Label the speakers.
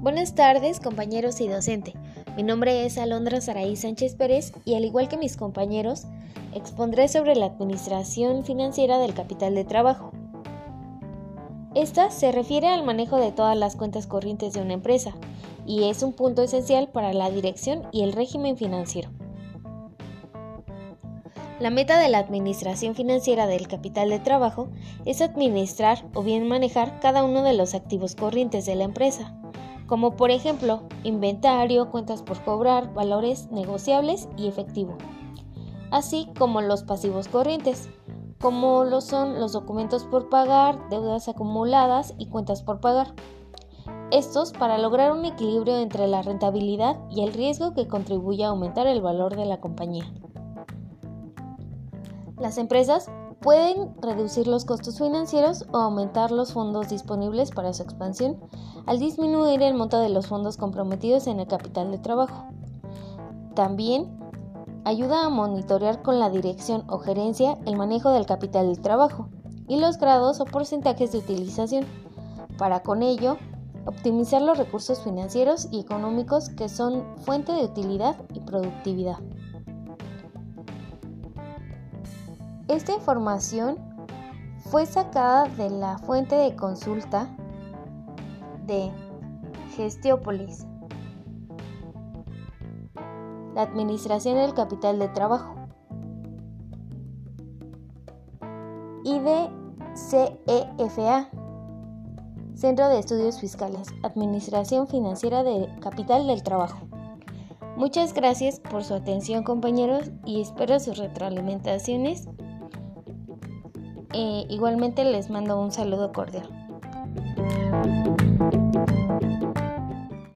Speaker 1: Buenas tardes, compañeros y docente. Mi nombre es Alondra Saraí Sánchez Pérez y al igual que mis compañeros, expondré sobre la administración financiera del capital de trabajo. Esta se refiere al manejo de todas las cuentas corrientes de una empresa y es un punto esencial para la dirección y el régimen financiero. La meta de la administración financiera del capital de trabajo es administrar o bien manejar cada uno de los activos corrientes de la empresa, como por ejemplo inventario, cuentas por cobrar, valores negociables y efectivo, así como los pasivos corrientes, como lo son los documentos por pagar, deudas acumuladas y cuentas por pagar. Estos para lograr un equilibrio entre la rentabilidad y el riesgo que contribuye a aumentar el valor de la compañía. Las empresas pueden reducir los costos financieros o aumentar los fondos disponibles para su expansión al disminuir el monto de los fondos comprometidos en el capital de trabajo. También ayuda a monitorear con la dirección o gerencia el manejo del capital de trabajo y los grados o porcentajes de utilización, para con ello optimizar los recursos financieros y económicos que son fuente de utilidad y productividad. Esta información fue sacada de la fuente de consulta de Gestiópolis, la Administración del Capital de Trabajo, y de CEFA, Centro de Estudios Fiscales, Administración Financiera de Capital del Trabajo. Muchas gracias por su atención compañeros y espero sus retroalimentaciones igualmente les mando un saludo cordial.